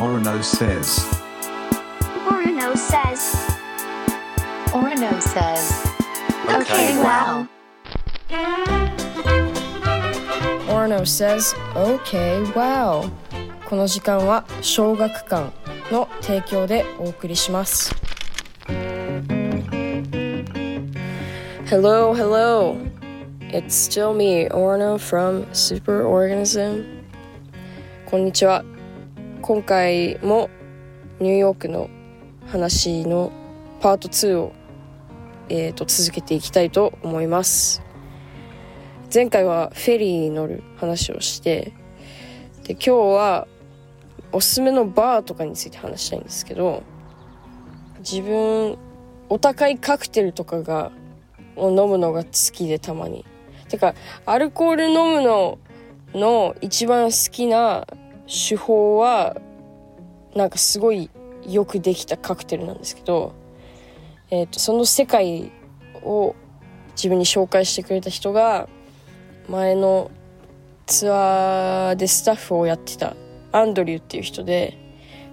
Orono says. Orono says. Orono says. Okay, wow. Orno says, OK, wow. この時間は小学館の提供でお送りします。Hello, hello. It's still me, Orno from Superorganism. こんにちは。今回もニューヨークの話のパート2を、えー、と続けていきたいと思います。前回はフェリーに乗る話をしてで今日はおすすめのバーとかについて話したいんですけど自分お高いカクテルとかがを飲むのが好きでたまにてかアルコール飲むのの一番好きな手法はなんかすごいよくできたカクテルなんですけど、えー、とその世界を自分に紹介してくれた人が前のツアーでスタッフをやってたアンドリューっていう人で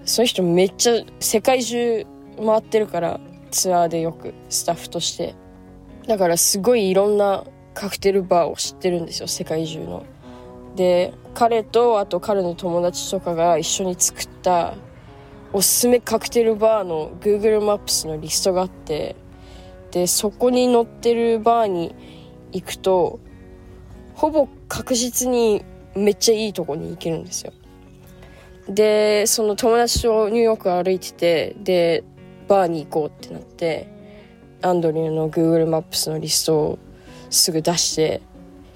その人めっちゃ世界中回ってるからツアーでよくスタッフとして。だからすごいいろんなカクテルバーを知ってるんですよ世界中の。で彼とあと彼の友達とかが一緒に作ったおすすめカクテルバーの Google マップスのリストがあってでそこに載ってるバーに行くとほぼ確実にめっちゃいいとこに行けるんですよ。でその友達とニューヨーク歩いててでバーに行こうってなってアンドリューの Google マップスのリストをすぐ出して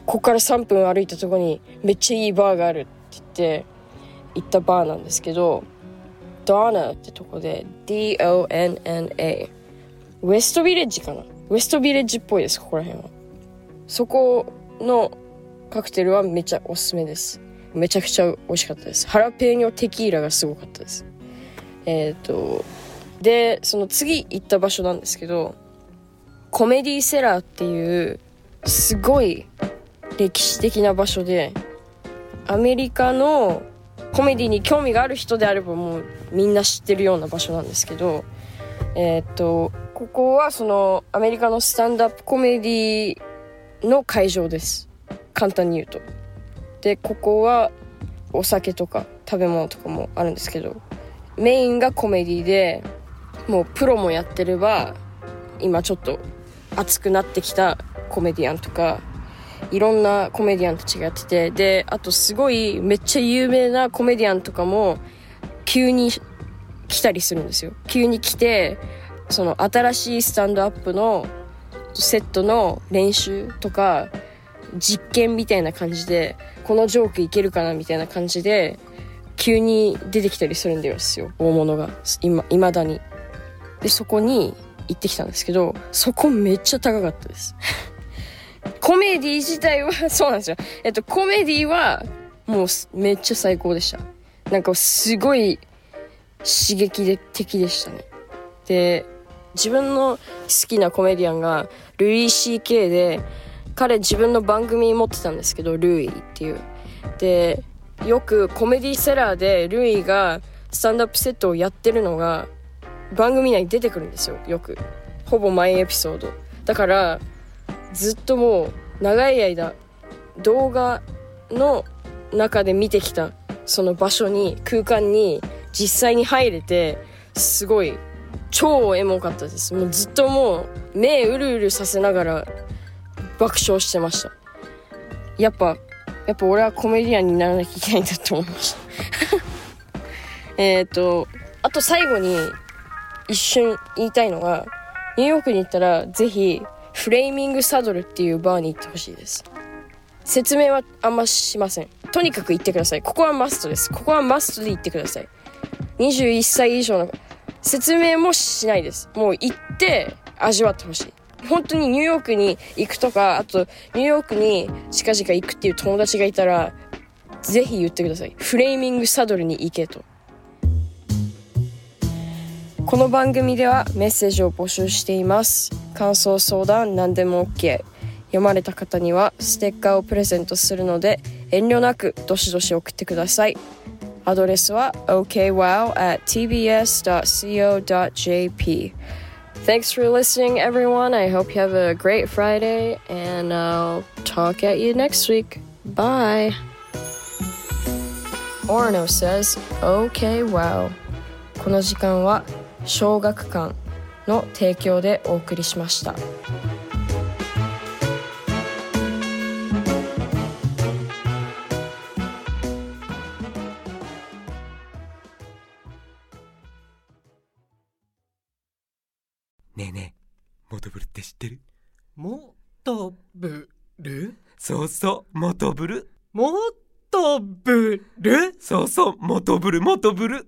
ここから3分歩いたとこにめっちゃいいバーがあるって言って行ったバーなんですけどドナってとこで D-O-N-N-A ウエストビレッジかな？ウエストビレッジっぽいですここら辺は。そこのカクテルはめちゃおすすめです。めちゃくちゃ美味しかったです。ハラペーニョテキーラがすごかったです。えっ、とでその次行った場所なんですけどコメディセラーっていうすごい歴史的な場所でアメリカのコメディに興味がある人であればもうみんな知ってるような場所なんですけどえっ、とここはそのアメリカのスタンドアップコメディの会場です。簡単に言うと。でここはお酒とか食べ物とかもあるんですけどメインがコメディでもうプロもやってれば今ちょっと熱くなってきたコメディアンとかいろんなコメディアンたちがやっててであとすごいめっちゃ有名なコメディアンとかも急に来たりするんですよ。急に来てその新しいスタンドアップのセットの練習とか実験みたいな感じでこのジョークいけるかなみたいな感じで急に出てきたりするんですよ。大物が。今未だに。でそこに行ってきたんですけどそこめっちゃ高かったです。コメディ自体は そうなんですよ。えっとコメディはもうめっちゃ最高でした。なんかすごい刺激的でしたね。で自分の好きなコメディアンがルイ CK で彼自分の番組持ってたんですけどルイっていう。でよくコメディセラーでルイがスタンドアップセットをやってるのが番組内に出てくるんですよよく。ほぼ毎エピソード。だからずっともう長い間動画の中で見てきたその場所に空間に実際に入れてすごい超エモかったです。もうずっともう目うるうるさせながら爆笑してました。やっぱやっぱ俺はコメディアンにならなきゃいけないんだと思いました。えっとあと最後に一瞬言いたいのがニューヨークに行ったらぜひフレーミングサドルっていうバーに行ってほしいです。説明はあんましません。とにかく行ってください。ここはマストです。ここはマストで行ってください。21歳以上の説明もしないです。もう行って味わってほしい。本当にニューヨークに行くとかあとニューヨークに近々行くっていう友達がいたらぜひ言ってください。フレーミングサドルに行けと。この番組ではメッセージを募集しています感想相談何でも OK 読まれた方にはステッカーをプレゼントするので遠慮なくどしどし送ってくださいアドレスは okwow at tbs.co.jp Thanks for listening, everyone. I hope you have a great Friday, and I'll talk at you next week. Bye. Orno says, OK, wow. この時間は小学館の提供でお送りしました。ねえねえモトブルって知ってる？もとぶるそうそうモトブル。もとぶるそうそうモトブルモトブル